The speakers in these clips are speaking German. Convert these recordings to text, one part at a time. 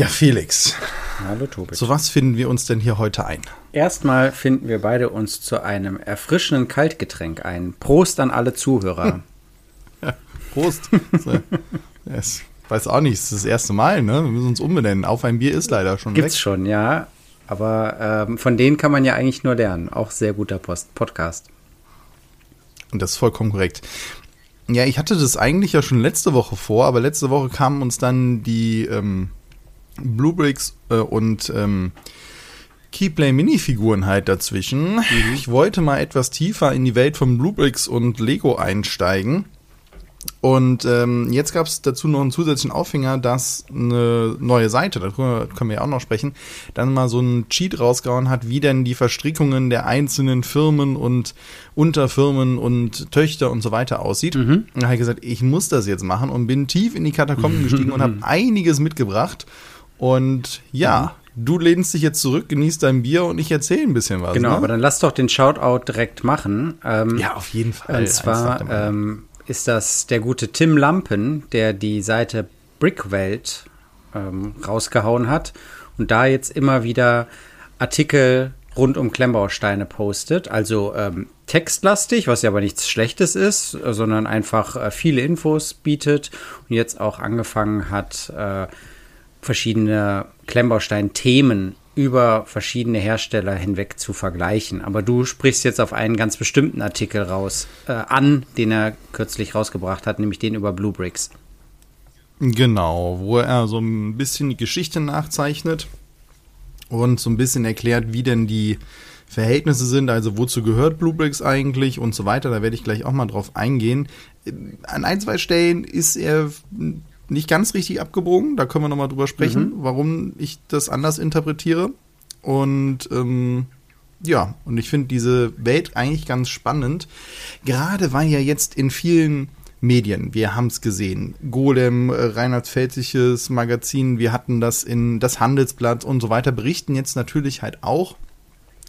Ja, Felix. Hallo Tobi. Zu was finden wir uns denn hier heute ein? Erstmal finden wir beide uns zu einem erfrischenden Kaltgetränk ein. Prost an alle Zuhörer. ja, Prost. yes. Weiß auch nicht, es ist das erste Mal, ne? Wir müssen uns umbenennen. Auf ein Bier ist leider schon Gibt's weg. schon, ja. Aber ähm, von denen kann man ja eigentlich nur lernen. Auch sehr guter Post Podcast. Und das ist vollkommen korrekt. Ja, ich hatte das eigentlich ja schon letzte Woche vor, aber letzte Woche kamen uns dann die ähm, Bluebricks äh, und ähm, Keyplay Minifiguren halt dazwischen. Mhm. Ich wollte mal etwas tiefer in die Welt von Bluebricks und Lego einsteigen. Und ähm, jetzt gab es dazu noch einen zusätzlichen Aufhänger, dass eine neue Seite, darüber können wir ja auch noch sprechen, dann mal so einen Cheat rausgehauen hat, wie denn die Verstrickungen der einzelnen Firmen und Unterfirmen und Töchter und so weiter aussieht. Mhm. Und da habe ich gesagt, ich muss das jetzt machen und bin tief in die Katakomben gestiegen und habe einiges mitgebracht. Und ja, mhm. du lehnst dich jetzt zurück, genießt dein Bier und ich erzähle ein bisschen was. Genau, ne? aber dann lass doch den Shoutout direkt machen. Ähm, ja, auf jeden Fall. Und zwar ähm, ist das der gute Tim Lampen, der die Seite Brickwelt ähm, rausgehauen hat und da jetzt immer wieder Artikel rund um Klemmbausteine postet. Also ähm, textlastig, was ja aber nichts Schlechtes ist, sondern einfach äh, viele Infos bietet und jetzt auch angefangen hat, äh, verschiedene Klemmbaustein-Themen über verschiedene Hersteller hinweg zu vergleichen. Aber du sprichst jetzt auf einen ganz bestimmten Artikel raus, äh, an, den er kürzlich rausgebracht hat, nämlich den über Blue Bricks. Genau, wo er so ein bisschen die Geschichte nachzeichnet und so ein bisschen erklärt, wie denn die Verhältnisse sind, also wozu gehört Blue Bricks eigentlich und so weiter. Da werde ich gleich auch mal drauf eingehen. An ein, zwei Stellen ist er nicht ganz richtig abgebogen. Da können wir nochmal drüber sprechen, mhm. warum ich das anders interpretiere. Und ähm, ja, und ich finde diese Welt eigentlich ganz spannend. Gerade weil ja jetzt in vielen Medien, wir haben es gesehen, Golem, äh, Reinhard Pfälzisches Magazin, wir hatten das in das Handelsblatt und so weiter, berichten jetzt natürlich halt auch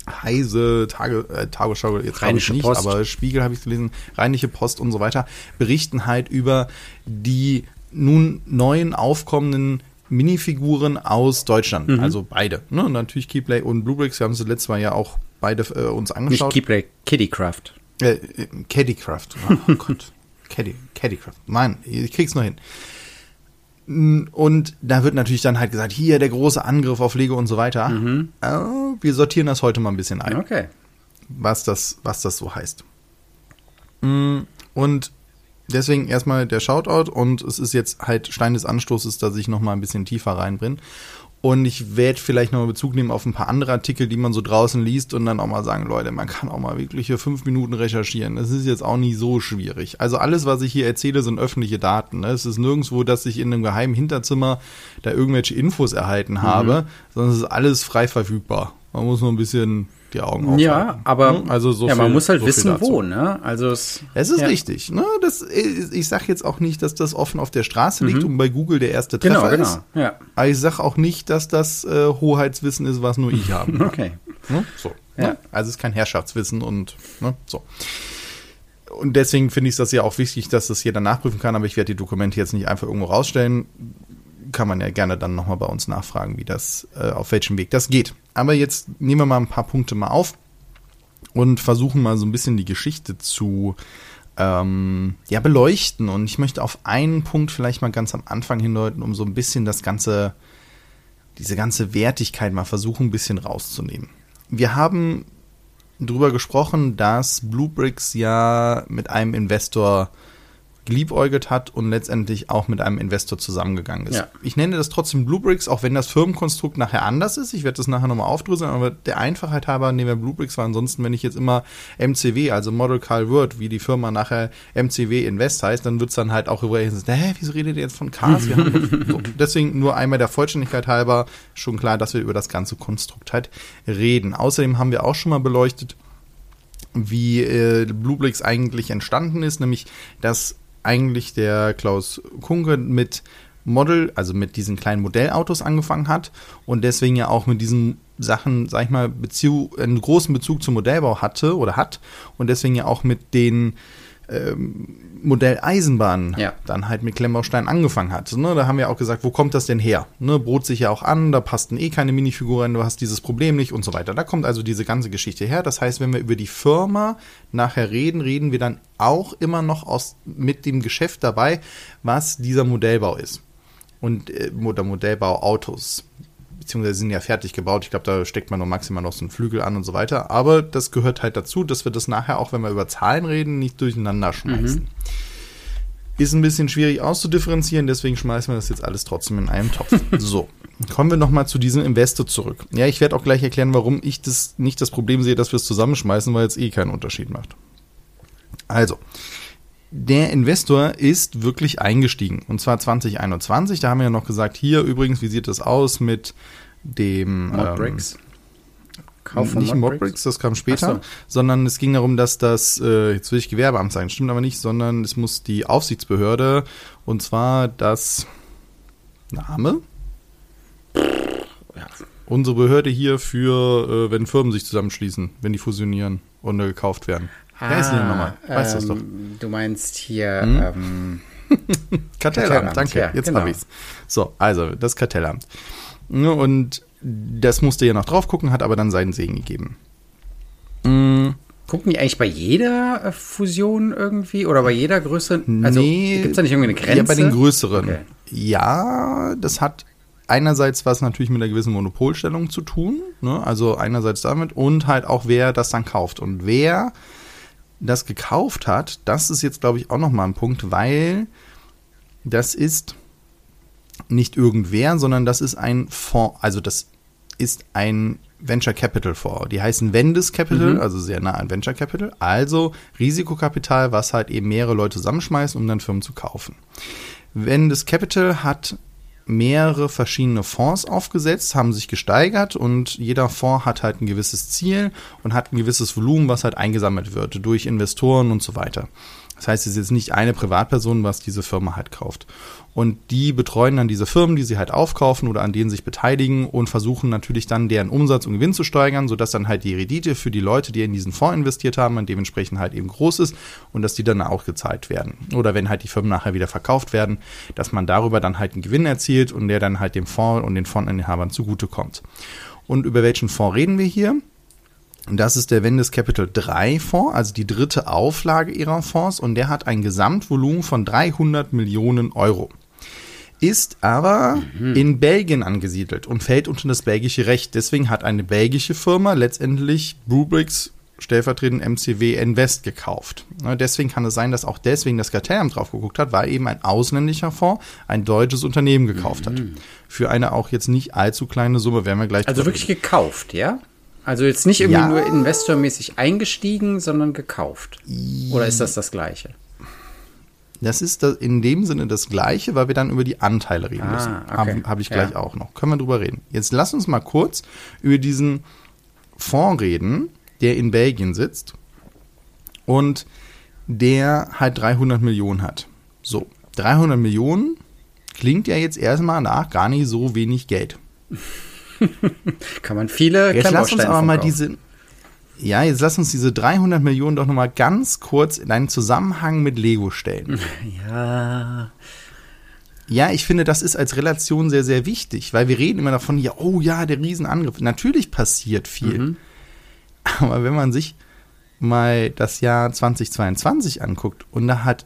Heise, Tage, äh, Tagesschau, jetzt Rheinische nicht, Post. aber Spiegel habe ich gelesen, Rheinische Post und so weiter, berichten halt über die nun neuen aufkommenden Minifiguren aus Deutschland. Mhm. Also beide. Ne? Und natürlich Keyplay und Bluebricks. Wir haben sie letztes Mal ja auch beide äh, uns angeschaut. Nicht Keyplay, Kittycraft. Äh, äh Caddycraft. Oh Gott. Caddy, Caddycraft. Mann, ich krieg's noch hin. Und da wird natürlich dann halt gesagt, hier der große Angriff auf Lego und so weiter. Mhm. Äh, wir sortieren das heute mal ein bisschen ein. Okay. Was das, was das so heißt. Mm, und Deswegen erstmal der Shoutout und es ist jetzt halt Stein des Anstoßes, dass ich nochmal ein bisschen tiefer reinbringe. Und ich werde vielleicht nochmal Bezug nehmen auf ein paar andere Artikel, die man so draußen liest und dann auch mal sagen, Leute, man kann auch mal wirklich hier fünf Minuten recherchieren. Das ist jetzt auch nicht so schwierig. Also alles, was ich hier erzähle, sind öffentliche Daten. Ne? Es ist nirgendwo, dass ich in einem geheimen Hinterzimmer da irgendwelche Infos erhalten habe, mhm. sondern es ist alles frei verfügbar. Man muss nur ein bisschen die Augen aufhalten. Ja, aber hm? also so ja, viel, man muss halt so wissen, wo, ne? Also es, es ist ja. richtig, ne? Das, ich sage jetzt auch nicht, dass das offen auf der Straße liegt mhm. und bei Google der erste Treffer genau, ist. Genau, ja. Aber ich sage auch nicht, dass das äh, Hoheitswissen ist, was nur ich habe. okay. Ne? So. Ja. Ne? Also es ist kein Herrschaftswissen und ne? so. Und deswegen finde ich es das ja auch wichtig, dass das jeder nachprüfen kann, aber ich werde die Dokumente jetzt nicht einfach irgendwo rausstellen kann man ja gerne dann nochmal bei uns nachfragen, wie das, äh, auf welchem Weg das geht. Aber jetzt nehmen wir mal ein paar Punkte mal auf und versuchen mal so ein bisschen die Geschichte zu ähm, ja, beleuchten. Und ich möchte auf einen Punkt vielleicht mal ganz am Anfang hindeuten, um so ein bisschen das ganze, diese ganze Wertigkeit mal versuchen, ein bisschen rauszunehmen. Wir haben drüber gesprochen, dass Bluebricks ja mit einem Investor geliebäugelt hat und letztendlich auch mit einem Investor zusammengegangen ist. Ja. Ich nenne das trotzdem Bluebricks, auch wenn das Firmenkonstrukt nachher anders ist. Ich werde das nachher nochmal aufdröseln, aber der Einfachheit halber nehmen wir Bluebricks, weil ansonsten, wenn ich jetzt immer MCW, also Model Carl Word, wie die Firma nachher MCW Invest heißt, dann wird es dann halt auch über, hä, wieso redet ihr jetzt von Cars? so. Deswegen nur einmal der Vollständigkeit halber schon klar, dass wir über das ganze Konstrukt halt reden. Außerdem haben wir auch schon mal beleuchtet, wie äh, Bluebricks eigentlich entstanden ist, nämlich dass eigentlich der Klaus Kunke mit Model, also mit diesen kleinen Modellautos angefangen hat und deswegen ja auch mit diesen Sachen, sag ich mal, Beziehung, einen großen Bezug zum Modellbau hatte oder hat und deswegen ja auch mit den ähm, Modell Eisenbahn Ja. dann halt mit Klemmbaustein angefangen hat. Ne, da haben wir auch gesagt, wo kommt das denn her? Ne, bot sich ja auch an, da passten eh keine Minifigur rein, du hast dieses Problem nicht und so weiter. Da kommt also diese ganze Geschichte her. Das heißt, wenn wir über die Firma nachher reden, reden wir dann auch immer noch aus, mit dem Geschäft dabei, was dieser Modellbau ist. Und äh, oder Modellbau Autos beziehungsweise sind ja fertig gebaut. Ich glaube, da steckt man nur maximal noch so einen Flügel an und so weiter. Aber das gehört halt dazu, dass wir das nachher auch, wenn wir über Zahlen reden, nicht durcheinander schmeißen. Ist ein bisschen schwierig auszudifferenzieren, deswegen schmeißen wir das jetzt alles trotzdem in einen Topf. so, kommen wir nochmal zu diesem Investor zurück. Ja, ich werde auch gleich erklären, warum ich das nicht das Problem sehe, dass wir es zusammenschmeißen, weil es eh keinen Unterschied macht. Also, der Investor ist wirklich eingestiegen. Und zwar 2021. Da haben wir ja noch gesagt, hier übrigens, wie sieht das aus mit dem Modbricks. Kauf von nicht Modbricks, das kam später, so. sondern es ging darum, dass das, äh, jetzt will ich Gewerbeamt sagen, stimmt aber nicht, sondern es muss die Aufsichtsbehörde und zwar das Name? Ja. Unsere Behörde hier für, äh, wenn Firmen sich zusammenschließen, wenn die fusionieren und äh, gekauft werden. Ah, Wer ist die nochmal? Weißt ähm, das doch. Du meinst hier hm? ähm, Kartellamt, Kartellamt, danke. ja, Jetzt genau. habe ich's. So, also das Kartellamt. Ja, Und das musste ja noch drauf gucken, hat aber dann seinen Segen gegeben. Mm, Gucken die eigentlich bei jeder äh, Fusion irgendwie oder bei jeder größeren? Also nee, gibt es da nicht irgendwie eine Grenze? Ja, bei den größeren. Okay. Ja, das hat einerseits was natürlich mit einer gewissen Monopolstellung zu tun, ne? also einerseits damit und halt auch wer das dann kauft und wer das gekauft hat, das ist jetzt glaube ich auch noch mal ein Punkt, weil das ist nicht irgendwer, sondern das ist ein Fonds, also das ist ein Venture Capital Fonds. Die heißen Vendes Capital, Mhm. also sehr nah an Venture Capital, also Risikokapital, was halt eben mehrere Leute zusammenschmeißen, um dann Firmen zu kaufen. Vendes Capital hat mehrere verschiedene Fonds aufgesetzt, haben sich gesteigert und jeder Fonds hat halt ein gewisses Ziel und hat ein gewisses Volumen, was halt eingesammelt wird durch Investoren und so weiter. Das heißt, es ist jetzt nicht eine Privatperson, was diese Firma halt kauft. Und die betreuen dann diese Firmen, die sie halt aufkaufen oder an denen sich beteiligen und versuchen natürlich dann deren Umsatz und Gewinn zu steigern, sodass dann halt die Rendite für die Leute, die in diesen Fonds investiert haben, und dementsprechend halt eben groß ist und dass die dann auch gezahlt werden. Oder wenn halt die Firmen nachher wieder verkauft werden, dass man darüber dann halt einen Gewinn erzielt und der dann halt dem Fonds und den Fondsinhabern zugutekommt. Und über welchen Fonds reden wir hier? Und Das ist der Vendes Capital 3 Fonds, also die dritte Auflage ihrer Fonds und der hat ein Gesamtvolumen von 300 Millionen Euro. Ist aber in Belgien angesiedelt und fällt unter das belgische Recht. Deswegen hat eine belgische Firma letztendlich Brubrix stellvertretend MCW Invest gekauft. Ne, Deswegen kann es sein, dass auch deswegen das Kartellamt drauf geguckt hat, weil eben ein ausländischer Fonds ein deutsches Unternehmen gekauft hat. Für eine auch jetzt nicht allzu kleine Summe, werden wir gleich Also wirklich gekauft, ja? Also jetzt nicht irgendwie Ja. nur investormäßig eingestiegen, sondern gekauft. Oder ist das das Gleiche? Das ist in dem Sinne das Gleiche, weil wir dann über die Anteile reden Ah, müssen. okay. Habe hab ich gleich Ja. auch noch. Können wir drüber reden. Jetzt lass uns mal kurz über diesen Fonds reden, der in Belgien sitzt und der halt 300 Millionen hat. So, 300 Millionen klingt ja jetzt erstmal nach gar nicht so wenig Geld. Kann man viele Jetzt lass uns aber mal kaufen. diese, ja, jetzt lass uns diese 300 Millionen doch nochmal ganz kurz in einen Zusammenhang mit Lego stellen. Ja. Ja, ich finde, das ist als Relation sehr, sehr wichtig, weil wir reden immer davon, ja, oh ja, der Riesenangriff. Natürlich passiert viel. Aber wenn man sich mal das Jahr 2022 anguckt und da hat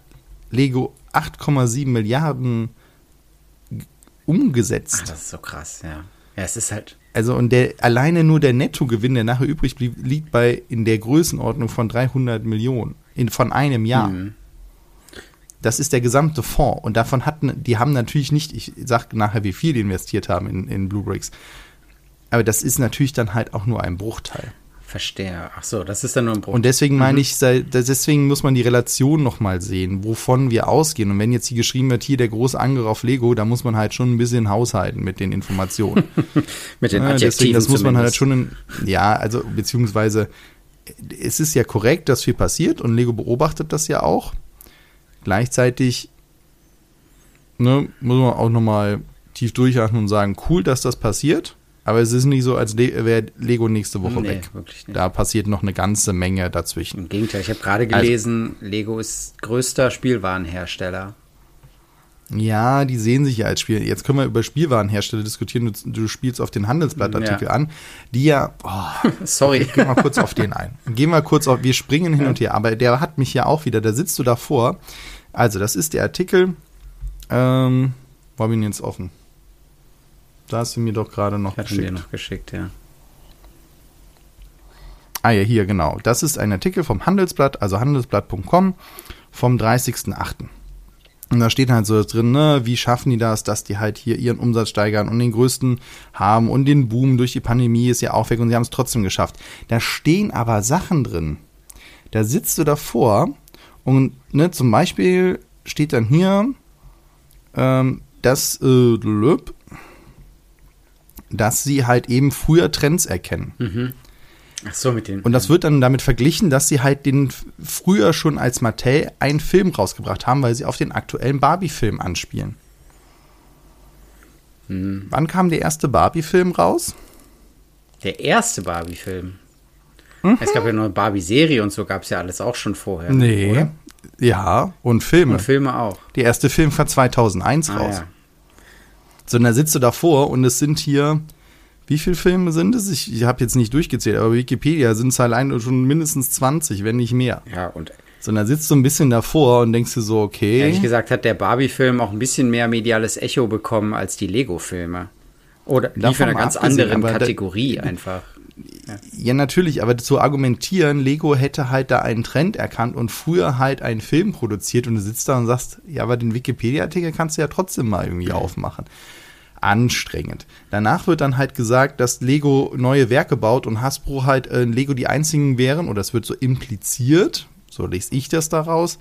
Lego 8,7 Milliarden umgesetzt. Ach, das ist so krass, ja. Ja, es ist halt. Also und der alleine nur der Nettogewinn, der nachher übrig blieb, liegt bei in der Größenordnung von 300 Millionen in, von einem Jahr. Mhm. Das ist der gesamte Fonds und davon hatten, die haben natürlich nicht, ich sag nachher, wie viel die investiert haben in, in Blue Bricks, aber das ist natürlich dann halt auch nur ein Bruchteil. Verstehe. Ach so, das ist dann nur ein Bruch. Und deswegen meine ich, sei- deswegen muss man die Relation nochmal sehen, wovon wir ausgehen. Und wenn jetzt hier geschrieben wird, hier der große Angriff auf Lego, da muss man halt schon ein bisschen haushalten mit den Informationen. Mit den Ja, Adjektiven deswegen, das muss man halt schon, in, ja, also beziehungsweise es ist ja korrekt, dass viel passiert und Lego beobachtet das ja auch. Gleichzeitig ne, muss man auch nochmal tief durchatmen und sagen, cool, dass das passiert. Aber es ist nicht so, als wäre Lego nächste Woche Nee, weg. wirklich nicht. Da passiert noch eine ganze Menge dazwischen. Im Gegenteil, ich habe gerade gelesen, Lego ist größter Spielwarenhersteller. Ja, die sehen sich ja als Spiel. Jetzt können wir über Spielwarenhersteller diskutieren. Du, du spielst auf den Handelsblattartikel Ja. an, die ja, oh, Sorry. Gehen wir kurz auf den ein. Gehen wir kurz auf, wir springen hin und her, aber der hat mich ja auch wieder, da sitzt du davor. Also, das ist der Artikel, ähm, wo habe ich ihn jetzt offen? Da hast du mir doch gerade noch Ich ihn dir geschickt. noch geschickt, ja. Ah ja, hier, genau. Das ist ein Artikel vom Handelsblatt, also handelsblatt.com vom 30.08. Und da steht halt so drin, ne, wie schaffen die das, dass die halt hier ihren Umsatz steigern und den größten haben und den Boom durch die Pandemie ist ja auch weg und sie haben es trotzdem geschafft. Da stehen aber Sachen drin. Da sitzt du davor und ne, zum Beispiel steht dann hier, ähm, dass, äh, dass sie halt eben früher Trends erkennen. Ach so, mit den. Und das wird dann damit verglichen, dass sie halt den früher schon als Mattel einen Film rausgebracht haben, weil sie auf den aktuellen Barbie-Film anspielen. Hm. Wann kam der erste Barbie-Film raus? Der erste Barbie-Film. Mhm. Es gab ja noch eine Barbie-Serie und so gab es ja alles auch schon vorher. Nee. Oder? Ja, und Filme. Und Filme auch. der erste Film war 2001 Ah, raus. ja. So, und da sitzt du davor und es sind hier, wie viele Filme sind es? Ich, ich habe jetzt nicht durchgezählt, aber Wikipedia sind es allein schon mindestens 20, wenn nicht mehr. ja, und So, und da sitzt du ein bisschen davor und denkst dir so, okay. ehrlich gesagt hat der Barbie-Film auch ein bisschen mehr mediales Echo bekommen als die Lego-Filme. Oder lief in Davon einer ganz anderen aber da- Kategorie einfach. Ja, natürlich, aber zu argumentieren, Lego hätte halt da einen Trend erkannt und früher halt einen Film produziert und du sitzt da und sagst, ja, aber den Wikipedia-Artikel kannst du ja trotzdem mal irgendwie aufmachen. Anstrengend. Danach wird dann halt gesagt, dass Lego neue Werke baut und Hasbro halt äh, Lego die einzigen wären, oder es wird so impliziert, so lese ich das daraus,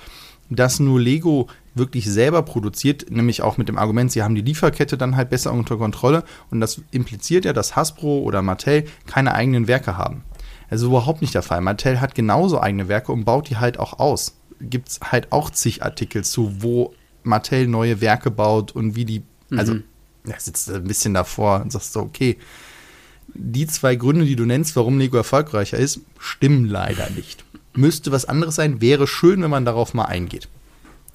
dass nur Lego wirklich selber produziert, nämlich auch mit dem Argument, sie haben die Lieferkette dann halt besser unter Kontrolle und das impliziert ja, dass Hasbro oder Mattel keine eigenen Werke haben. Also überhaupt nicht der Fall. Mattel hat genauso eigene Werke und baut die halt auch aus. Gibt es halt auch zig Artikel zu, wo Mattel neue Werke baut und wie die, also da sitzt du ein bisschen davor und sagst so, okay, die zwei Gründe, die du nennst, warum Lego erfolgreicher ist, stimmen leider nicht. Müsste was anderes sein, wäre schön, wenn man darauf mal eingeht.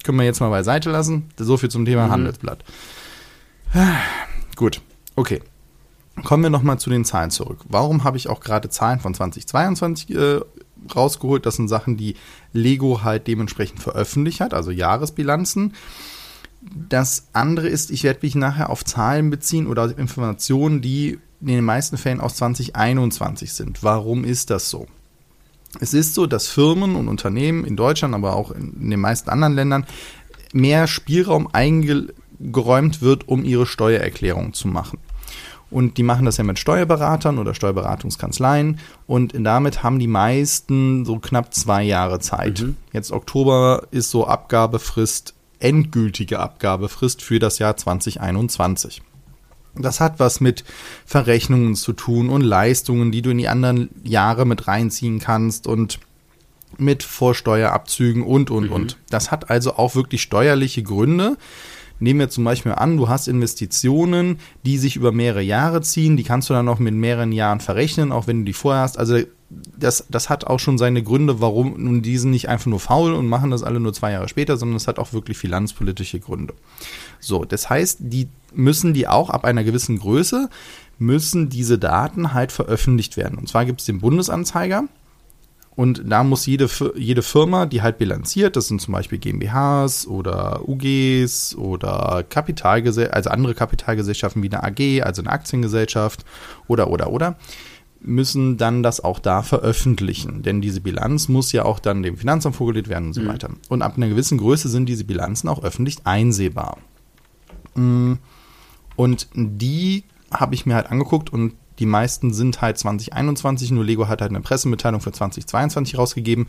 Können wir jetzt mal beiseite lassen. So viel zum Thema Handelsblatt. Gut, okay. Kommen wir nochmal zu den Zahlen zurück. Warum habe ich auch gerade Zahlen von 2022 äh, rausgeholt? Das sind Sachen, die Lego halt dementsprechend veröffentlicht hat, also Jahresbilanzen. Das andere ist, ich werde mich nachher auf Zahlen beziehen oder Informationen, die in den meisten Fällen aus 2021 sind. Warum ist das so? Es ist so, dass Firmen und Unternehmen in Deutschland, aber auch in, den meisten anderen Ländern mehr Spielraum eingeräumt wird, um ihre Steuererklärung zu machen. Und die machen das ja mit Steuerberatern oder Steuerberatungskanzleien. Und damit haben die meisten so knapp zwei Jahre Zeit. Jetzt Oktober ist so Abgabefrist, endgültige Abgabefrist für das Jahr 2021. Das hat was mit Verrechnungen zu tun und Leistungen, die du in die anderen Jahre mit reinziehen kannst und mit Vorsteuerabzügen und, und, und. Das hat also auch wirklich steuerliche Gründe. Nehmen wir zum Beispiel an, du hast Investitionen, die sich über mehrere Jahre ziehen, die kannst du dann noch mit mehreren Jahren verrechnen, auch wenn du die vorher hast. Also das, das hat auch schon seine Gründe, warum nun die sind nicht einfach nur faul und machen das alle nur zwei Jahre später, sondern es hat auch wirklich finanzpolitische Gründe. So, das heißt, die müssen die auch ab einer gewissen Größe, müssen diese Daten halt veröffentlicht werden. Und zwar gibt es den Bundesanzeiger, und da muss jede, jede Firma, die halt bilanziert, das sind zum Beispiel GmbHs oder UGs oder Kapitalgesellschaften, also andere Kapitalgesellschaften wie eine AG, also eine Aktiengesellschaft oder, oder, oder, müssen dann das auch da veröffentlichen. Denn diese Bilanz muss ja auch dann dem Finanzamt vorgelegt werden und so weiter. Und ab einer gewissen Größe sind diese Bilanzen auch öffentlich einsehbar. Mm, Und die habe ich mir halt angeguckt und die meisten sind halt 2021, nur Lego hat halt eine Pressemitteilung für 2022 rausgegeben.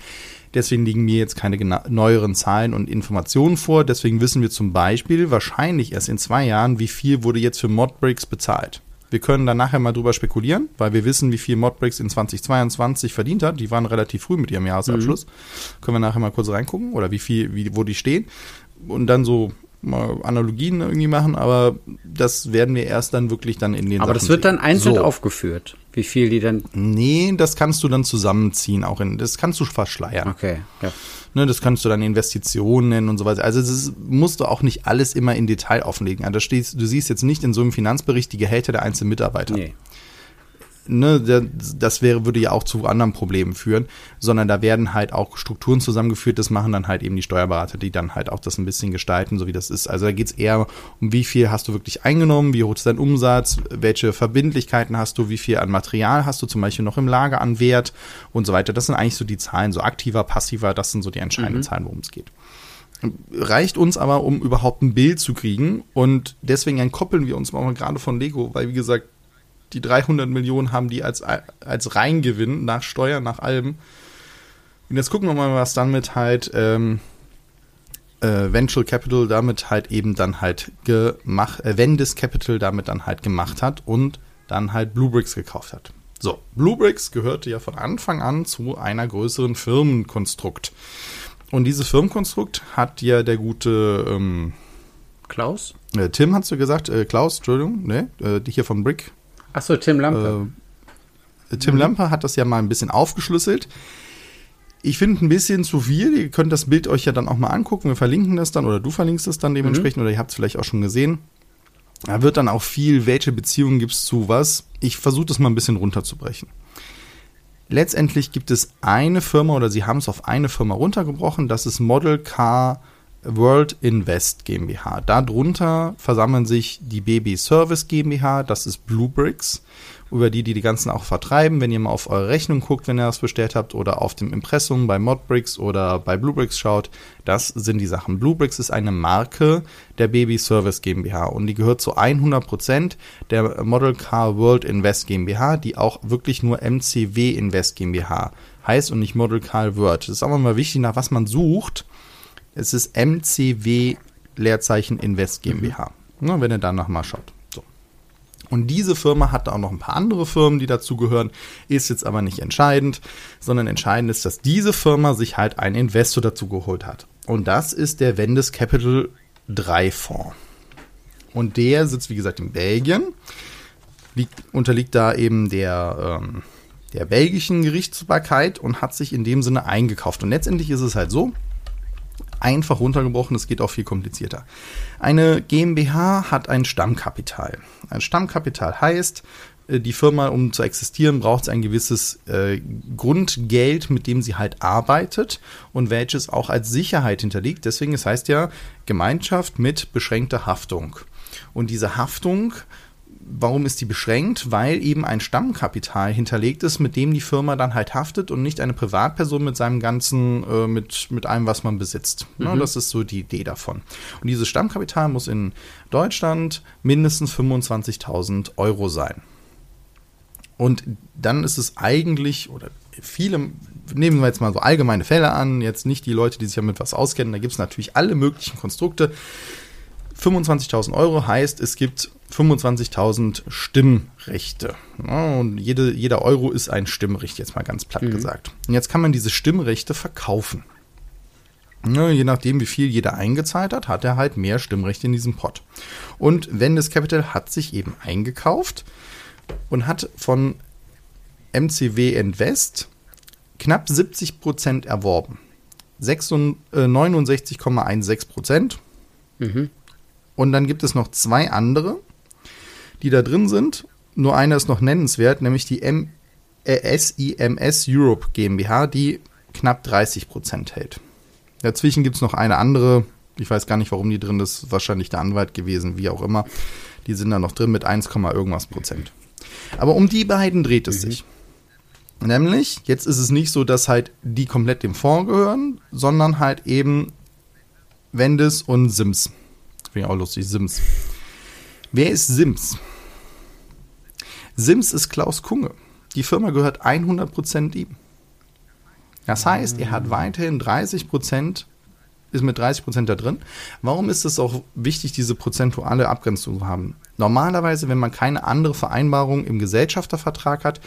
Deswegen liegen mir jetzt keine neueren Zahlen und Informationen vor. Deswegen wissen wir zum Beispiel wahrscheinlich erst in zwei Jahren, wie viel wurde jetzt für Modbricks bezahlt. Wir können dann nachher mal drüber spekulieren, weil wir wissen, wie viel Modbricks in 2022 verdient hat. Die waren relativ früh mit ihrem Jahresabschluss. Können wir nachher mal kurz reingucken oder wie viel, wie, wo die stehen. Und dann so mal Analogien irgendwie machen, aber das werden wir erst dann wirklich dann in den Aber Sachen das wird dann einzeln so. aufgeführt, wie viel die dann. Nee, das kannst du dann zusammenziehen, auch in, das kannst du verschleiern. Okay, ja. Ne, das kannst du dann Investitionen nennen und so weiter. Also das musst du auch nicht alles immer in Detail offenlegen. Also du siehst jetzt nicht in so einem Finanzbericht die Gehälter der einzelnen Mitarbeiter. Nee ne, das wäre, würde ja auch zu anderen Problemen führen, sondern da werden halt auch Strukturen zusammengeführt, das machen dann halt eben die Steuerberater, die dann halt auch das ein bisschen gestalten, so wie das ist. Also da geht es eher um wie viel hast du wirklich eingenommen, wie hoch ist dein Umsatz, welche Verbindlichkeiten hast du, wie viel an Material hast du zum Beispiel noch im Lager an Wert und so weiter. Das sind eigentlich so die Zahlen, so aktiver, passiver, das sind so die entscheidenden mhm. Zahlen, worum es geht reicht uns aber, um überhaupt ein Bild zu kriegen. Und deswegen entkoppeln wir uns mal gerade von Lego, weil wie gesagt, die 300 Millionen haben die als, als Reingewinn nach Steuern, nach allem. Und jetzt gucken wir mal, was dann mit halt ähm, äh, Venture Capital damit halt eben dann halt gemacht, äh, Vendis Capital damit dann halt gemacht hat und dann halt Bluebricks gekauft hat. So, Bluebricks gehörte ja von Anfang an zu einer größeren Firmenkonstrukt. Und dieses Firmenkonstrukt hat ja der gute ähm, Klaus? Äh, Tim hast du gesagt, äh, Klaus, Entschuldigung, ne? Äh, hier von Brick Achso, Tim Lampe. Äh, Tim mhm. Lampe hat das ja mal ein bisschen aufgeschlüsselt. Ich finde ein bisschen zu viel. Ihr könnt das Bild euch ja dann auch mal angucken. Wir verlinken das dann oder du verlinkst es dann dementsprechend mhm. oder ihr habt es vielleicht auch schon gesehen. Da wird dann auch viel, welche Beziehungen gibt es zu was. Ich versuche das mal ein bisschen runterzubrechen. Letztendlich gibt es eine Firma oder sie haben es auf eine Firma runtergebrochen. Das ist Model Car World Invest GmbH. Darunter versammeln sich die Baby Service GmbH, das ist Bluebricks, über die die die ganzen auch vertreiben. Wenn ihr mal auf eure Rechnung guckt, wenn ihr das bestellt habt oder auf dem Impressum bei Modbricks oder bei Bluebricks schaut, das sind die Sachen. Bluebricks ist eine Marke der Baby Service GmbH und die gehört zu 100% der Model Car World Invest GmbH, die auch wirklich nur MCW Invest GmbH heißt und nicht Model Car World. Das ist auch mal wichtig, nach was man sucht es ist MCW Leerzeichen Invest GmbH. Mhm. Ne, wenn ihr da nochmal schaut. So. Und diese Firma hat auch noch ein paar andere Firmen, die dazugehören, ist jetzt aber nicht entscheidend, sondern entscheidend ist, dass diese Firma sich halt einen Investor dazu geholt hat. Und das ist der Vendes Capital 3 Fonds. Und der sitzt, wie gesagt, in Belgien, liegt, unterliegt da eben der, ähm, der belgischen Gerichtsbarkeit und hat sich in dem Sinne eingekauft. Und letztendlich ist es halt so, einfach runtergebrochen, es geht auch viel komplizierter. Eine GmbH hat ein Stammkapital. Ein Stammkapital heißt, äh, die Firma, um zu existieren, braucht ein gewisses äh, Grundgeld, mit dem sie halt arbeitet und welches auch als Sicherheit hinterliegt. Deswegen, es heißt ja Gemeinschaft mit beschränkter Haftung. Und diese Haftung Warum ist die beschränkt? Weil eben ein Stammkapital hinterlegt ist, mit dem die Firma dann halt haftet und nicht eine Privatperson mit seinem ganzen, äh, mit, mit allem, was man besitzt. Mhm. Ja, das ist so die Idee davon. Und dieses Stammkapital muss in Deutschland mindestens 25.000 Euro sein. Und dann ist es eigentlich, oder viele, nehmen wir jetzt mal so allgemeine Fälle an, jetzt nicht die Leute, die sich damit was auskennen, da gibt es natürlich alle möglichen Konstrukte. 25.000 Euro heißt, es gibt 25.000 Stimmrechte. und jede, jeder Euro ist ein Stimmrecht, jetzt mal ganz platt mhm. gesagt. Und jetzt kann man diese Stimmrechte verkaufen. je nachdem, wie viel jeder eingezahlt hat, hat er halt mehr Stimmrechte in diesem Pot. Und Vendes Capital hat sich eben eingekauft und hat von MCW Invest knapp 70 Prozent erworben. 69,16 äh, Prozent. Mhm. Und dann gibt es noch zwei andere, die da drin sind. Nur einer ist noch nennenswert, nämlich die M äh, SIMS Europe GmbH, die knapp 30 Prozent hält. Dazwischen gibt es noch eine andere, ich weiß gar nicht, warum die drin ist, wahrscheinlich der Anwalt gewesen, wie auch immer. Die sind da noch drin mit 1, irgendwas Prozent. Aber um die beiden dreht es mhm. sich. Nämlich, jetzt ist es nicht so, dass halt die komplett dem Fonds gehören, sondern halt eben Wendes und Sims. Finde ich auch lustig, Sims. Wer ist Sims? Sims ist Klaus Kunge. Die Firma gehört 100% ihm. Das heißt, er hat weiterhin 30%, ist mit 30% da drin. Warum ist es auch wichtig, diese prozentuale Abgrenzung zu haben? Normalerweise, wenn man keine andere Vereinbarung im Gesellschaftervertrag hat,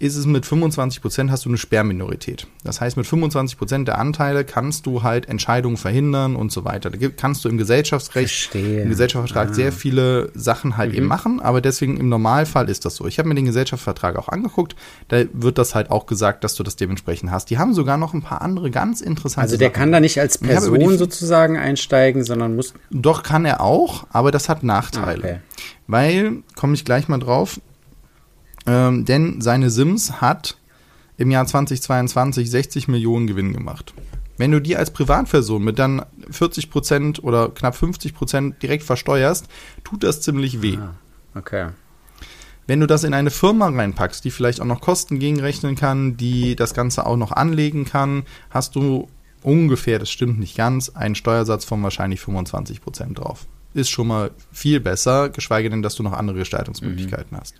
ist es mit 25 Prozent hast du eine Sperrminorität. Das heißt, mit 25 Prozent der Anteile kannst du halt Entscheidungen verhindern und so weiter. Da kannst du im Gesellschaftsrecht, Verstehe. im Gesellschaftsvertrag Ah. sehr viele Sachen halt eben machen, aber deswegen im Normalfall ist das so. Ich habe mir den Gesellschaftsvertrag auch angeguckt, da wird das halt auch gesagt, dass du das dementsprechend hast. Die haben sogar noch ein paar andere ganz interessante Also der Sachen. kann da nicht als Person sozusagen einsteigen, sondern muss. Doch kann er auch, aber das hat Nachteile. Ah, okay. Weil, komme ich gleich mal drauf, ähm, denn seine Sims hat im Jahr 2022 60 Millionen Gewinn gemacht. Wenn du die als Privatperson mit dann 40 Prozent oder knapp 50 Prozent direkt versteuerst, tut das ziemlich weh. Ah, okay. Wenn du das in eine Firma reinpackst, die vielleicht auch noch Kosten gegenrechnen kann, die das Ganze auch noch anlegen kann, hast du ungefähr, das stimmt nicht ganz, einen Steuersatz von wahrscheinlich 25 Prozent drauf. Ist schon mal viel besser, geschweige denn, dass du noch andere Gestaltungsmöglichkeiten hast.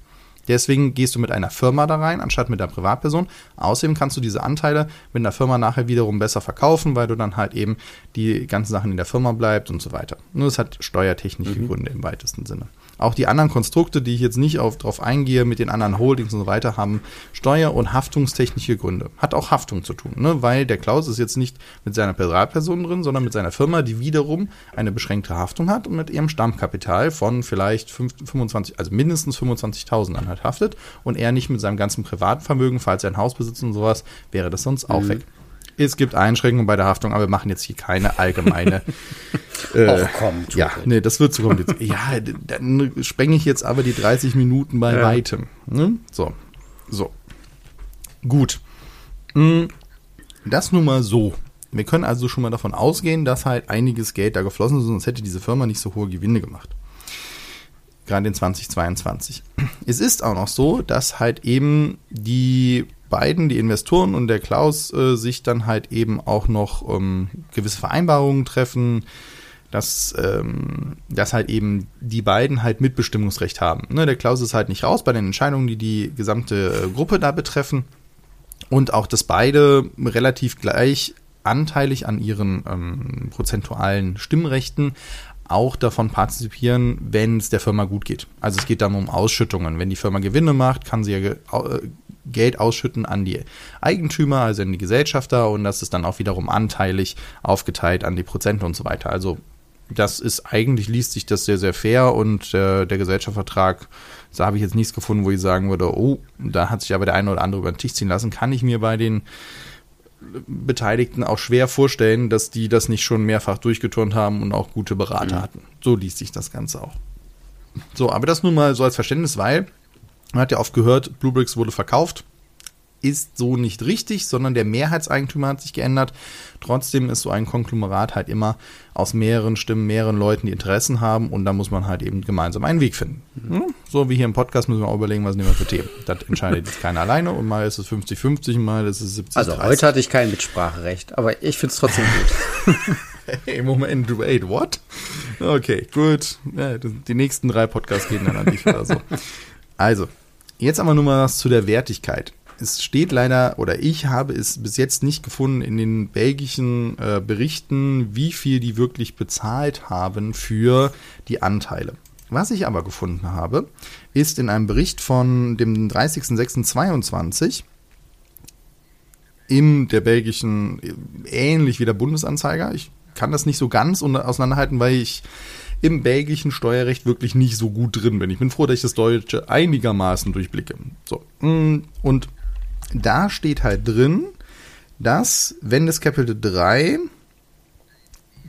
Deswegen gehst du mit einer Firma da rein, anstatt mit einer Privatperson. Außerdem kannst du diese Anteile mit einer Firma nachher wiederum besser verkaufen, weil du dann halt eben die ganzen Sachen in der Firma bleibt und so weiter. Nur es hat steuertechnische Gründe im weitesten Sinne. Auch die anderen Konstrukte, die ich jetzt nicht auf, drauf eingehe, mit den anderen Holdings und so weiter, haben steuer- und haftungstechnische Gründe. Hat auch Haftung zu tun, ne? weil der Klaus ist jetzt nicht mit seiner Privatperson drin, sondern mit seiner Firma, die wiederum eine beschränkte Haftung hat und mit ihrem Stammkapital von vielleicht fünf- 25, also mindestens 25.000 dann halt haftet und er nicht mit seinem ganzen Privatvermögen, falls er ein Haus besitzt und sowas, wäre das sonst auch weg. Es gibt Einschränkungen bei der Haftung, aber wir machen jetzt hier keine allgemeine äh, Och, komm, ja, das. nee, das wird zu kompliziert. ja, dann sprenge ich jetzt aber die 30 Minuten bei Ja. weitem. Ne? So, so. Gut. Mm, Das nun mal so. Wir können also schon mal davon ausgehen, dass halt einiges Geld da geflossen ist, sonst hätte diese Firma nicht so hohe Gewinne gemacht. Gerade in 2022. Es ist auch noch so, dass halt eben die beiden, die Investoren und der Klaus, äh, sich dann halt eben auch noch ähm, gewisse Vereinbarungen treffen, dass, ähm, dass halt eben die beiden halt Mitbestimmungsrecht haben. Ne, der Klaus ist halt nicht raus bei den Entscheidungen, die die gesamte äh, Gruppe da betreffen. Und auch, dass beide relativ gleich anteilig an ihren ähm, prozentualen Stimmrechten auch davon partizipieren, wenn es der Firma gut geht. Also es geht dann um Ausschüttungen. Wenn die Firma Gewinne macht, kann sie ja äh, Geld ausschütten an die Eigentümer, also an die Gesellschafter und das ist dann auch wiederum anteilig aufgeteilt an die Prozente und so weiter. Also das ist eigentlich liest sich das sehr, sehr fair und äh, der Gesellschaftsvertrag, da habe ich jetzt nichts gefunden, wo ich sagen würde, oh, da hat sich aber der eine oder andere über den Tisch ziehen lassen. Kann ich mir bei den Beteiligten auch schwer vorstellen, dass die das nicht schon mehrfach durchgeturnt haben und auch gute Berater hatten. So liest sich das Ganze auch. So, aber das nun mal so als Verständnis, weil man hat ja oft gehört, Bluebricks wurde verkauft. Ist so nicht richtig, sondern der Mehrheitseigentümer hat sich geändert. Trotzdem ist so ein Konglomerat halt immer aus mehreren Stimmen, mehreren Leuten, die Interessen haben und da muss man halt eben gemeinsam einen Weg finden. Hm? So wie hier im Podcast müssen wir auch überlegen, was nehmen wir für Themen. Das entscheidet jetzt keiner alleine und mal ist es 50-50, mal ist es 70 Also heute hatte ich kein Mitspracherecht, aber ich finde es trotzdem gut. Hey, Moment, wait, what? Okay, gut. Ja, die nächsten drei Podcasts gehen dann an dich oder so. Also, jetzt aber nur mal was zu der Wertigkeit. Es steht leider, oder ich habe es bis jetzt nicht gefunden in den belgischen äh, Berichten, wie viel die wirklich bezahlt haben für die Anteile. Was ich aber gefunden habe, ist in einem Bericht von dem 30.06.22 in der belgischen, ähnlich wie der Bundesanzeiger. Ich kann das nicht so ganz auseinanderhalten, weil ich im belgischen Steuerrecht wirklich nicht so gut drin bin. Ich bin froh, dass ich das Deutsche einigermaßen durchblicke. So. mm, Und da steht halt drin, dass, wenn das Kapitel 3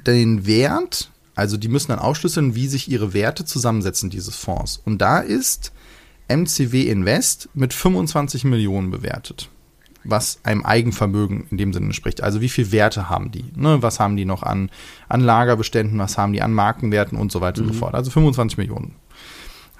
den Wert, also die müssen dann aufschlüsseln, wie sich ihre Werte zusammensetzen, dieses Fonds. Und da ist MCW Invest mit 25 Millionen bewertet. Was einem Eigenvermögen in dem Sinne entspricht. Also wie viel Werte haben die? Ne? Was haben die noch an, an Lagerbeständen? Was haben die an Markenwerten und so weiter und so fort? Also 25 Millionen.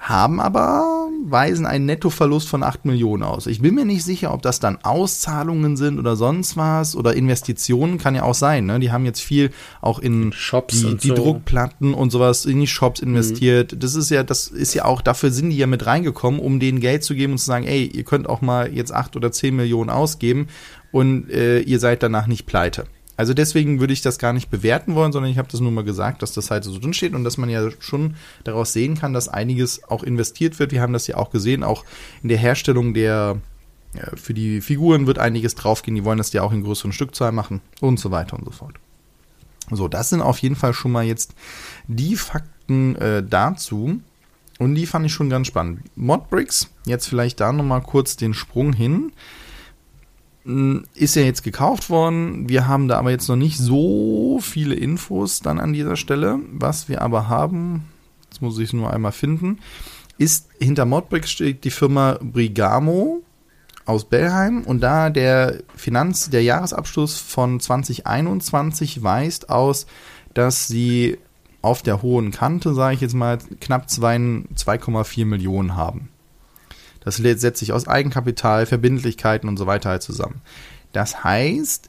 Haben aber, weisen einen Nettoverlust von 8 Millionen aus. Ich bin mir nicht sicher, ob das dann Auszahlungen sind oder sonst was oder Investitionen, kann ja auch sein. Ne? Die haben jetzt viel auch in Shops die, und die so. Druckplatten und sowas in die Shops investiert. Das ist ja, das ist ja auch, dafür sind die ja mit reingekommen, um denen Geld zu geben und zu sagen, ey, ihr könnt auch mal jetzt 8 oder 10 Millionen ausgeben und äh, ihr seid danach nicht pleite. Also deswegen würde ich das gar nicht bewerten wollen, sondern ich habe das nur mal gesagt, dass das halt so drin steht und dass man ja schon daraus sehen kann, dass einiges auch investiert wird. Wir haben das ja auch gesehen, auch in der Herstellung der für die Figuren wird einiges draufgehen, die wollen das ja auch in größeren Stückzahlen machen und so weiter und so fort. So, das sind auf jeden Fall schon mal jetzt die Fakten äh, dazu. Und die fand ich schon ganz spannend. Modbricks, jetzt vielleicht da nochmal kurz den Sprung hin. Hm, ist ja jetzt gekauft worden. Wir haben da aber jetzt noch nicht so viele Infos dann an dieser Stelle. Was wir aber haben, jetzt muss ich es nur einmal finden, ist hinter Modbricks steht die Firma Brigamo aus Bellheim und da der Finanz, der Jahresabschluss von 2021 weist aus, dass sie auf der hohen Kante, sage ich jetzt mal, knapp 2,4 Millionen haben. Das setzt sich aus Eigenkapital, Verbindlichkeiten und so weiter halt zusammen. Das heißt,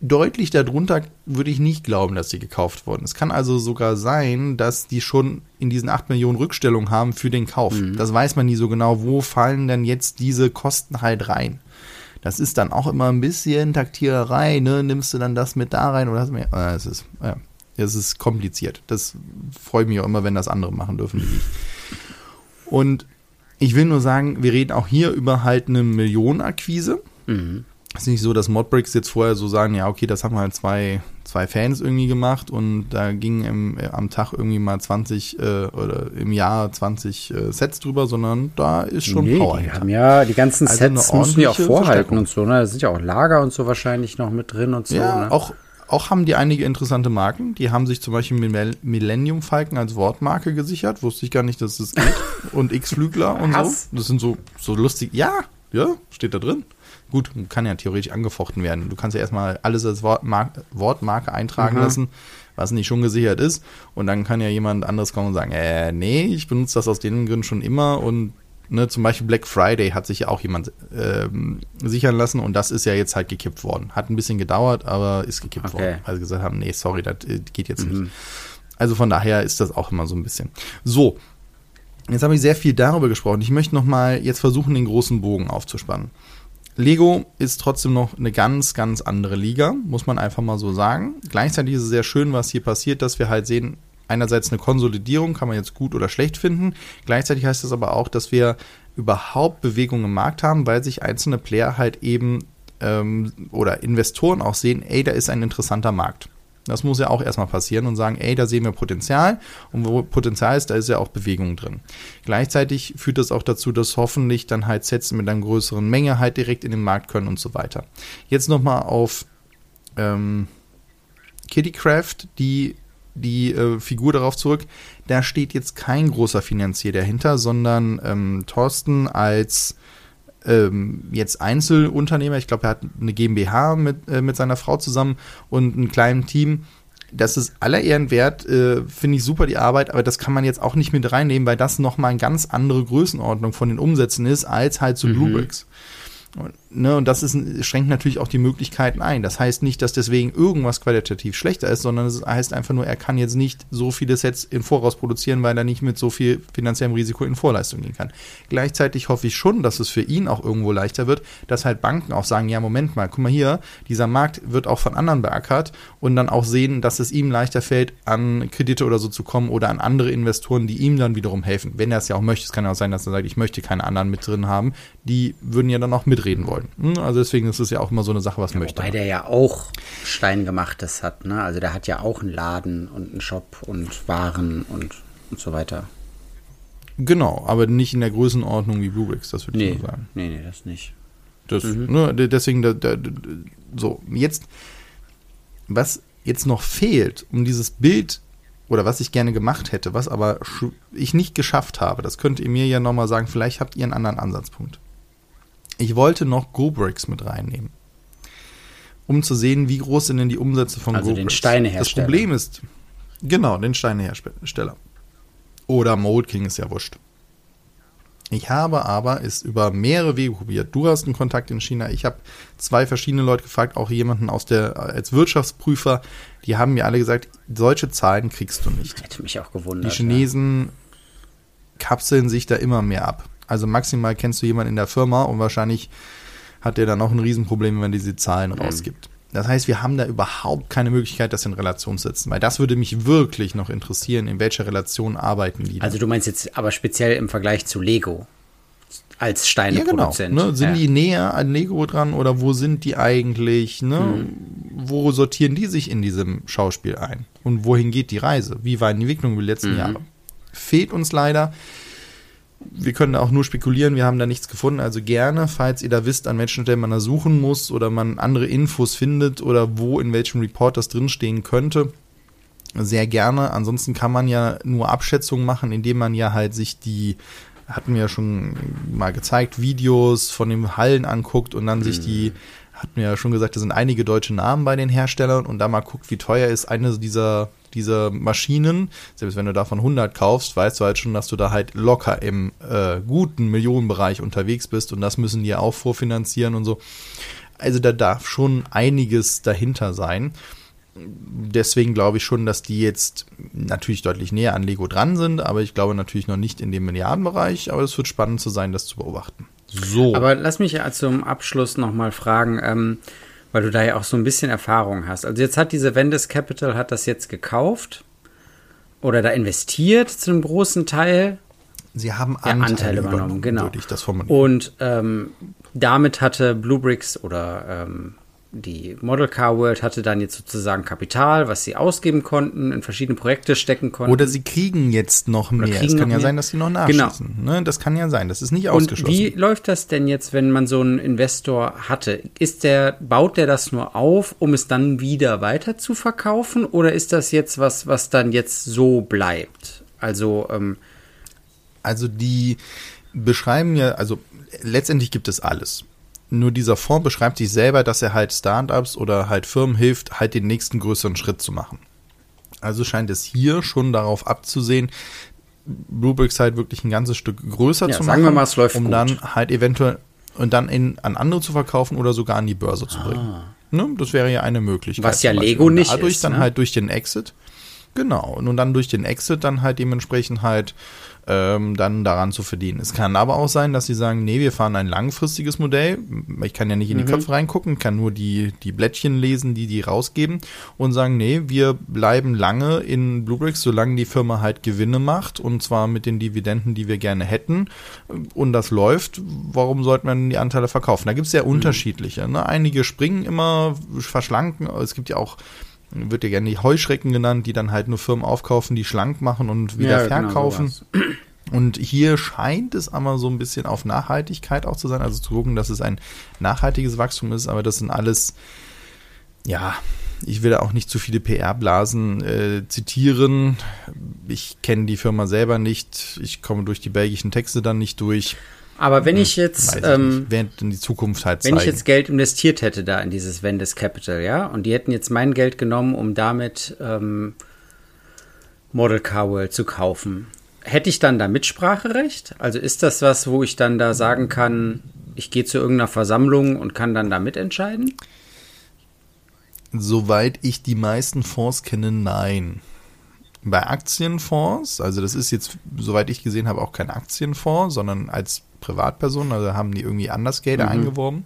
deutlich darunter würde ich nicht glauben, dass sie gekauft wurden. Es kann also sogar sein, dass die schon in diesen 8 Millionen Rückstellung haben für den Kauf. Mhm. Das weiß man nie so genau, wo fallen denn jetzt diese Kosten halt rein. Das ist dann auch immer ein bisschen Taktiererei, ne? Nimmst du dann das mit da rein oder hast du mehr? Äh, es ist, ja, es ist kompliziert. Das freut mich auch immer, wenn das andere machen dürfen wie ich. Und ich will nur sagen, wir reden auch hier über halt eine Millionenakquise. Mhm. Es ist nicht so, dass Modbricks jetzt vorher so sagen, ja, okay, das haben halt zwei, zwei Fans irgendwie gemacht und da gingen im, äh, am Tag irgendwie mal 20 äh, oder im Jahr 20 äh, Sets drüber, sondern da ist schon nee, Power. Die haben ja die ganzen also Sets müssen ja auch vorhalten und so, ne? Da sind ja auch Lager und so wahrscheinlich noch mit drin und so. Ja, ne? auch, auch haben die einige interessante Marken. Die haben sich zum Beispiel Millennium Falken als Wortmarke gesichert. Wusste ich gar nicht, dass es geht. und X-Flügler und so. Das sind so, so lustig. Ja, ja, steht da drin. Gut, kann ja theoretisch angefochten werden. Du kannst ja erstmal alles als Wortmarke, Wortmarke eintragen mhm. lassen, was nicht schon gesichert ist. Und dann kann ja jemand anderes kommen und sagen, äh, nee, ich benutze das aus den Gründen schon immer und ne, zum Beispiel Black Friday hat sich ja auch jemand ähm, sichern lassen und das ist ja jetzt halt gekippt worden. Hat ein bisschen gedauert, aber ist gekippt okay. worden, weil sie gesagt haben, nee, sorry, das äh, geht jetzt mhm. nicht. Also von daher ist das auch immer so ein bisschen. So, jetzt habe ich sehr viel darüber gesprochen. Ich möchte noch mal jetzt versuchen, den großen Bogen aufzuspannen. Lego ist trotzdem noch eine ganz, ganz andere Liga, muss man einfach mal so sagen. Gleichzeitig ist es sehr schön, was hier passiert, dass wir halt sehen, einerseits eine Konsolidierung, kann man jetzt gut oder schlecht finden. Gleichzeitig heißt das aber auch, dass wir überhaupt Bewegung im Markt haben, weil sich einzelne Player halt eben ähm, oder Investoren auch sehen, ey, da ist ein interessanter Markt. Das muss ja auch erstmal passieren und sagen, ey, da sehen wir Potenzial und wo Potenzial ist, da ist ja auch Bewegung drin. Gleichzeitig führt das auch dazu, dass hoffentlich dann halt Sets mit einer größeren Menge halt direkt in den Markt können und so weiter. Jetzt nochmal auf ähm, Kittycraft, die die äh, Figur darauf zurück. Da steht jetzt kein großer Finanzier dahinter, sondern ähm, Thorsten als ähm, jetzt Einzelunternehmer. Ich glaube, er hat eine GmbH mit, äh, mit seiner Frau zusammen und einem kleinen Team. Das ist aller Ehren wert, äh, finde ich super die Arbeit, aber das kann man jetzt auch nicht mit reinnehmen, weil das nochmal eine ganz andere Größenordnung von den Umsätzen ist, als halt zu so mhm. Bluebricks. Und, ne, und das ist, schränkt natürlich auch die Möglichkeiten ein. Das heißt nicht, dass deswegen irgendwas qualitativ schlechter ist, sondern es heißt einfach nur, er kann jetzt nicht so viele Sets im Voraus produzieren, weil er nicht mit so viel finanziellem Risiko in Vorleistung gehen kann. Gleichzeitig hoffe ich schon, dass es für ihn auch irgendwo leichter wird, dass halt Banken auch sagen, ja, Moment mal, guck mal hier, dieser Markt wird auch von anderen beackert und dann auch sehen, dass es ihm leichter fällt, an Kredite oder so zu kommen oder an andere Investoren, die ihm dann wiederum helfen. Wenn er es ja auch möchte, es kann ja auch sein, dass er sagt, ich möchte keine anderen mit drin haben, die würden ja dann auch mitreden mitreden wollen. Hm, also deswegen ist es ja auch immer so eine Sache, was ja, möchte. Weil der ja auch Steingemachtes hat, ne? Also der hat ja auch einen Laden und einen Shop und Waren und, und so weiter. Genau, aber nicht in der Größenordnung wie Bluebricks, das würde nee, ich so sagen. Nee, nee, das nicht. Das, mhm. ne, deswegen, da, da, so, jetzt, was jetzt noch fehlt, um dieses Bild oder was ich gerne gemacht hätte, was aber ich nicht geschafft habe, das könnt ihr mir ja nochmal sagen, vielleicht habt ihr einen anderen Ansatzpunkt. Ich wollte noch GoBricks mit reinnehmen. Um zu sehen, wie groß sind denn die Umsätze von also GoBricks. den Steinehersteller. Das Problem ist, genau, den Steinehersteller. Oder Mold King ist ja wurscht. Ich habe aber es über mehrere Wege probiert. Du hast einen Kontakt in China. Ich habe zwei verschiedene Leute gefragt, auch jemanden aus der als Wirtschaftsprüfer. Die haben mir alle gesagt, solche Zahlen kriegst du nicht. Hätte mich auch gewundert. Die Chinesen ja. kapseln sich da immer mehr ab. Also maximal kennst du jemanden in der Firma und wahrscheinlich hat der dann auch ein Riesenproblem, wenn diese Zahlen mhm. rausgibt. Das heißt, wir haben da überhaupt keine Möglichkeit, das in Relation zu setzen, weil das würde mich wirklich noch interessieren, in welcher Relation arbeiten die. Also du meinst jetzt aber speziell im Vergleich zu Lego. als Steineproduzent. Ja, genau, ne? Sind ja. die näher an Lego dran oder wo sind die eigentlich? Ne? Mhm. Wo sortieren die sich in diesem Schauspiel ein? Und wohin geht die Reise? Wie war die Entwicklung über die letzten mhm. Jahre? Fehlt uns leider. Wir können da auch nur spekulieren, wir haben da nichts gefunden. Also gerne, falls ihr da wisst, an welchen Stellen man da suchen muss oder man andere Infos findet oder wo in welchem Report das drinstehen könnte, sehr gerne. Ansonsten kann man ja nur Abschätzungen machen, indem man ja halt sich die hatten wir ja schon mal gezeigt, Videos von den Hallen anguckt und dann mhm. sich die, hatten wir ja schon gesagt, da sind einige deutsche Namen bei den Herstellern und da mal guckt, wie teuer ist eine dieser, dieser Maschinen. Selbst wenn du davon 100 kaufst, weißt du halt schon, dass du da halt locker im äh, guten Millionenbereich unterwegs bist und das müssen die ja auch vorfinanzieren und so. Also da darf schon einiges dahinter sein deswegen glaube ich schon, dass die jetzt natürlich deutlich näher an Lego dran sind, aber ich glaube natürlich noch nicht in dem Milliardenbereich, aber es wird spannend zu sein, das zu beobachten. So. Aber lass mich ja zum Abschluss nochmal fragen, ähm, weil du da ja auch so ein bisschen Erfahrung hast. Also jetzt hat diese Vendes Capital hat das jetzt gekauft oder da investiert zu einem großen Teil. Sie haben Anteile, ja, Anteile übernommen, übernommen, genau. Würde ich das formulieren. Und ähm, damit hatte Bluebricks oder ähm, die Model Car World hatte dann jetzt sozusagen Kapital, was sie ausgeben konnten, in verschiedene Projekte stecken konnten. Oder sie kriegen jetzt noch mehr. Es kann ja mehr. sein, dass sie noch nachschießen. Genau. Ne? Das kann ja sein. Das ist nicht ausgeschlossen. Und wie läuft das denn jetzt, wenn man so einen Investor hatte? Ist der, baut der das nur auf, um es dann wieder weiter zu verkaufen? Oder ist das jetzt was, was dann jetzt so bleibt? Also, ähm, also die beschreiben ja, also letztendlich gibt es alles. Nur dieser Fonds beschreibt sich selber, dass er halt Startups oder halt Firmen hilft, halt den nächsten größeren Schritt zu machen. Also scheint es hier schon darauf abzusehen, Bluebricks halt wirklich ein ganzes Stück größer ja, zu machen, mal, um gut. dann halt eventuell und dann in, an andere zu verkaufen oder sogar an die Börse zu bringen. Ah. Ne? Das wäre ja eine Möglichkeit. Was ja Lego nicht dadurch ist. Dadurch dann ne? halt durch den Exit. Genau. Und dann durch den Exit dann halt dementsprechend halt ähm, dann daran zu verdienen. Es kann aber auch sein, dass sie sagen, nee, wir fahren ein langfristiges Modell. Ich kann ja nicht in die mhm. Köpfe reingucken, kann nur die, die Blättchen lesen, die die rausgeben und sagen, nee, wir bleiben lange in Bluebricks, solange die Firma halt Gewinne macht und zwar mit den Dividenden, die wir gerne hätten und das läuft, warum sollte man die Anteile verkaufen? Da gibt es sehr mhm. unterschiedliche. Ne? Einige springen immer, verschlanken, es gibt ja auch wird ja gerne die Heuschrecken genannt, die dann halt nur Firmen aufkaufen, die schlank machen und wieder ja, genau verkaufen. Genau und hier scheint es aber so ein bisschen auf Nachhaltigkeit auch zu sein, also zu gucken, dass es ein nachhaltiges Wachstum ist, aber das sind alles, ja, ich will auch nicht zu viele PR-Blasen äh, zitieren. Ich kenne die Firma selber nicht. Ich komme durch die belgischen Texte dann nicht durch. Aber wenn ich jetzt, ich während in die Zukunft halt Wenn zeigen. ich jetzt Geld investiert hätte da in dieses Vendes Capital, ja, und die hätten jetzt mein Geld genommen, um damit ähm, Model Car World zu kaufen, hätte ich dann da Mitspracherecht? Also ist das was, wo ich dann da sagen kann, ich gehe zu irgendeiner Versammlung und kann dann da mitentscheiden? Soweit ich die meisten Fonds kenne, nein. Bei Aktienfonds, also das ist jetzt, soweit ich gesehen habe, auch kein Aktienfonds, sondern als Privatperson, also haben die irgendwie anders Gelder mhm. eingeworben,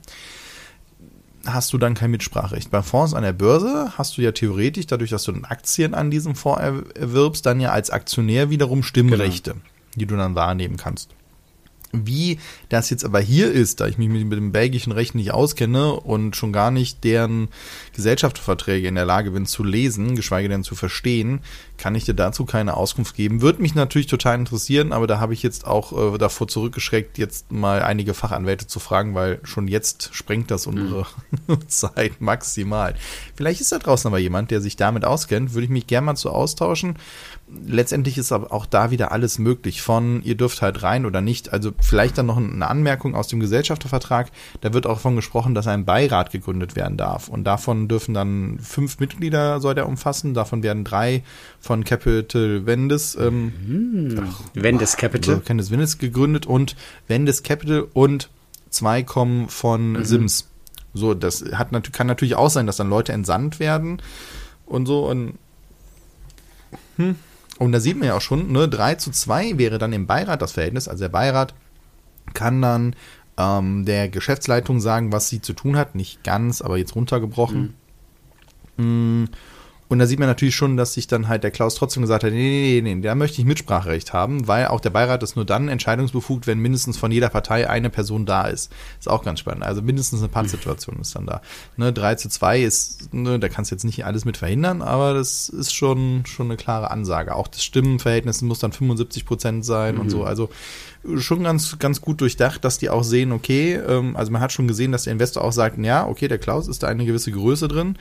hast du dann kein Mitspracherecht. Bei Fonds an der Börse hast du ja theoretisch, dadurch, dass du dann Aktien an diesem Fonds erwirbst, dann ja als Aktionär wiederum Stimmrechte, genau. die du dann wahrnehmen kannst. Wie das jetzt aber hier ist, da ich mich mit, dem belgischen Recht nicht auskenne und schon gar nicht deren Gesellschaftsverträge in der Lage bin zu lesen, geschweige denn zu verstehen, kann ich dir dazu keine Auskunft geben. Würde mich natürlich total interessieren, aber da habe ich jetzt auch äh, davor zurückgeschreckt, jetzt mal einige Fachanwälte zu fragen, weil schon jetzt sprengt das unsere mhm. Zeit maximal. Vielleicht ist da draußen aber jemand, der sich damit auskennt, würde ich mich gerne mal zu austauschen letztendlich ist aber auch da wieder alles möglich von ihr dürft halt rein oder nicht. Also vielleicht dann noch eine Anmerkung aus dem Gesellschaftervertrag. Da wird auch von gesprochen, dass ein Beirat gegründet werden darf. Und davon dürfen dann fünf Mitglieder soll der umfassen. Davon werden drei von Capital Vendes, ähm, hm. Vendes Capital. Also Vendes Vendes gegründet und Vendes Capital und zwei kommen von mhm. Sims. So, das hat, kann natürlich auch sein, dass dann Leute entsandt werden und so und hm. Und da sieht man ja auch schon, ne, 3 zu 2 wäre dann im Beirat das Verhältnis. Also der Beirat kann dann ähm, der Geschäftsleitung sagen, was sie zu tun hat. Nicht ganz, aber jetzt runtergebrochen. Mhm. Und da sieht man natürlich schon, dass sich dann halt der Klaus trotzdem gesagt hat, nee, nee, nee, nee, da möchte ich Mitspracherecht haben, weil auch der Beirat ist nur dann entscheidungsbefugt, wenn mindestens von jeder Partei eine Person da ist. Ist auch ganz spannend. Also mindestens eine Pattsituation ist dann da. Ne, 3 zu 2 ist, ne, da kannst du jetzt nicht alles mit verhindern, aber das ist schon, schon eine klare Ansage. Auch das Stimmenverhältnis muss dann 75 Prozent sein mhm. und so. Also schon ganz, ganz gut durchdacht, dass die auch sehen, okay, ähm, also man hat schon gesehen, dass der Investor auch sagt, ja, okay, der Klaus ist da eine gewisse Größe drin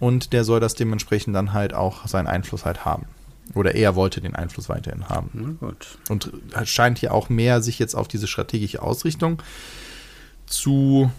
und der soll das dementsprechend dann halt auch seinen Einfluss halt haben. Oder er wollte den Einfluss weiterhin haben. gut. Und scheint hier auch mehr sich jetzt auf diese strategische Ausrichtung zu,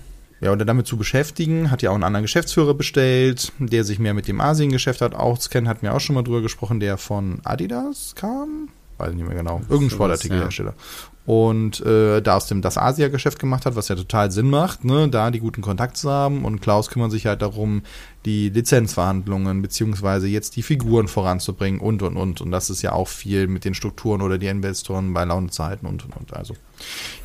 ja, oder damit zu beschäftigen. Hat ja auch einen anderen Geschäftsführer bestellt, der sich mehr mit dem Asiengeschäft hat auskennt, hat mir auch schon mal drüber gesprochen, der von Adidas kam. Weiß ich nicht mehr genau. Irgendein Sportartikelhersteller. Ja und äh, da aus dem das Asia-Geschäft gemacht hat, was ja total Sinn macht, ne, da die guten Kontakte zu haben. Und Klaus kümmert sich halt darum, die Lizenzverhandlungen beziehungsweise jetzt die Figuren voranzubringen und und und. Und das ist ja auch viel mit den Strukturen oder die Investoren bei Laune zu halten und und und. Also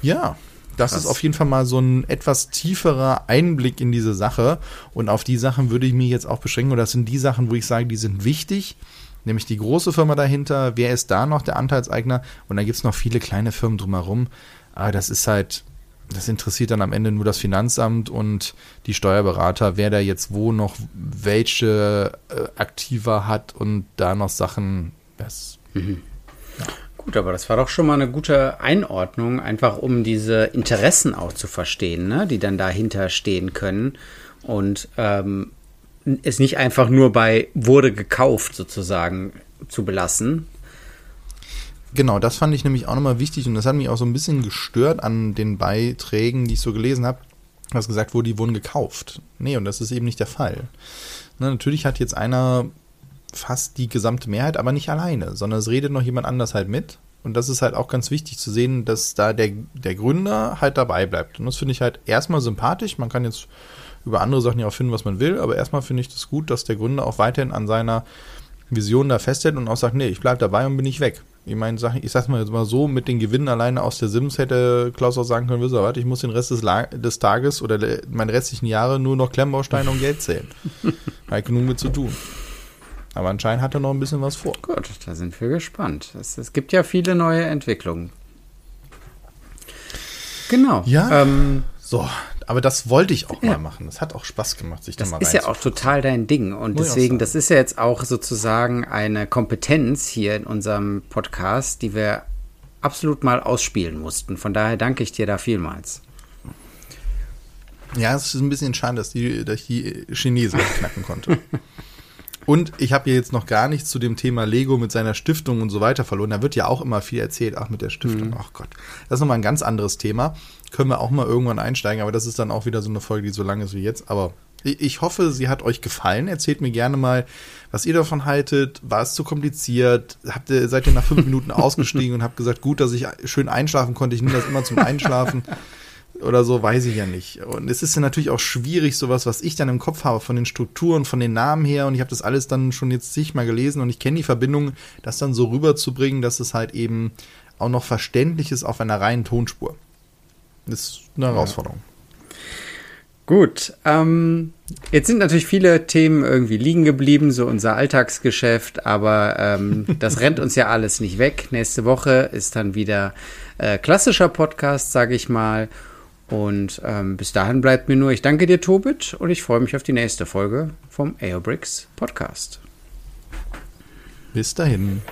ja, das Krass. ist auf jeden Fall mal so ein etwas tieferer Einblick in diese Sache. Und auf die Sachen würde ich mich jetzt auch beschränken. Oder das sind die Sachen, wo ich sage, die sind wichtig nämlich die große Firma dahinter, wer ist da noch der Anteilseigner und dann gibt es noch viele kleine Firmen drumherum. Aber das ist halt, das interessiert dann am Ende nur das Finanzamt und die Steuerberater, wer da jetzt wo noch welche äh, Aktiva hat und da noch Sachen, das. Mhm. Ja. Gut, aber das war doch schon mal eine gute Einordnung, einfach um diese Interessen auch zu verstehen, ne, die dann dahinter stehen können. Und ähm, es nicht einfach nur bei wurde gekauft sozusagen zu belassen. Genau, das fand ich nämlich auch nochmal wichtig und das hat mich auch so ein bisschen gestört an den Beiträgen, die ich so gelesen habe, was gesagt wurde, die wurden gekauft. Nee, und das ist eben nicht der Fall. Na, natürlich hat jetzt einer fast die gesamte Mehrheit, aber nicht alleine, sondern es redet noch jemand anders halt mit. Und das ist halt auch ganz wichtig zu sehen, dass da der, der Gründer halt dabei bleibt. Und das finde ich halt erstmal sympathisch. Man kann jetzt über andere Sachen ja auch finden, was man will. Aber erstmal finde ich das gut, dass der Gründer auch weiterhin an seiner Vision da festhält und auch sagt, nee, ich bleibe dabei und bin nicht weg. Ich meine, ich sag's mal jetzt mal so, mit den Gewinnen alleine aus der Sims hätte Klaus auch sagen können, wisst ihr was, ich muss den Rest des, La des Tages oder meine restlichen Jahre nur noch Klemmbausteine und Geld zählen. Hat genug mit zu tun. Aber anscheinend hat er noch ein bisschen was vor. Gut, da sind wir gespannt. Es, es gibt ja viele neue Entwicklungen. Genau. Ja. Ähm, so, aber das wollte ich auch ja. mal machen. Das hat auch Spaß gemacht, sich das da mal Das ist ja auch total dein Ding. Und Muss deswegen, das ist ja jetzt auch sozusagen eine Kompetenz hier in unserem Podcast, die wir absolut mal ausspielen mussten. Von daher danke ich dir da vielmals. Ja, es ist ein bisschen schade, dass, die, dass ich die Chinesen knacken konnte. Und ich habe jetzt noch gar nichts zu dem Thema Lego mit seiner Stiftung und so weiter verloren. Da wird ja auch immer viel erzählt, ach mit der Stiftung, mhm. ach Gott. Das ist nochmal ein ganz anderes Thema. Können wir auch mal irgendwann einsteigen, aber das ist dann auch wieder so eine Folge, die so lang ist wie jetzt. Aber ich hoffe, sie hat euch gefallen. Erzählt mir gerne mal, was ihr davon haltet. War es zu kompliziert? Habt ihr, seid ihr nach fünf Minuten ausgestiegen und habt gesagt, gut, dass ich schön einschlafen konnte. Ich nehme das immer zum Einschlafen oder so, weiß ich ja nicht. Und es ist ja natürlich auch schwierig, sowas, was ich dann im Kopf habe, von den Strukturen, von den Namen her, und ich habe das alles dann schon jetzt zigmal gelesen und ich kenne die Verbindung, das dann so rüberzubringen, dass es halt eben auch noch verständlich ist auf einer reinen Tonspur. Ist eine Herausforderung. Gut, ähm, jetzt sind natürlich viele Themen irgendwie liegen geblieben, so unser Alltagsgeschäft, aber ähm, das rennt uns ja alles nicht weg. Nächste Woche ist dann wieder äh, klassischer Podcast, sage ich mal. Und ähm, bis dahin bleibt mir nur, ich danke dir, Tobit, und ich freue mich auf die nächste Folge vom Aerobricks Podcast. Bis dahin.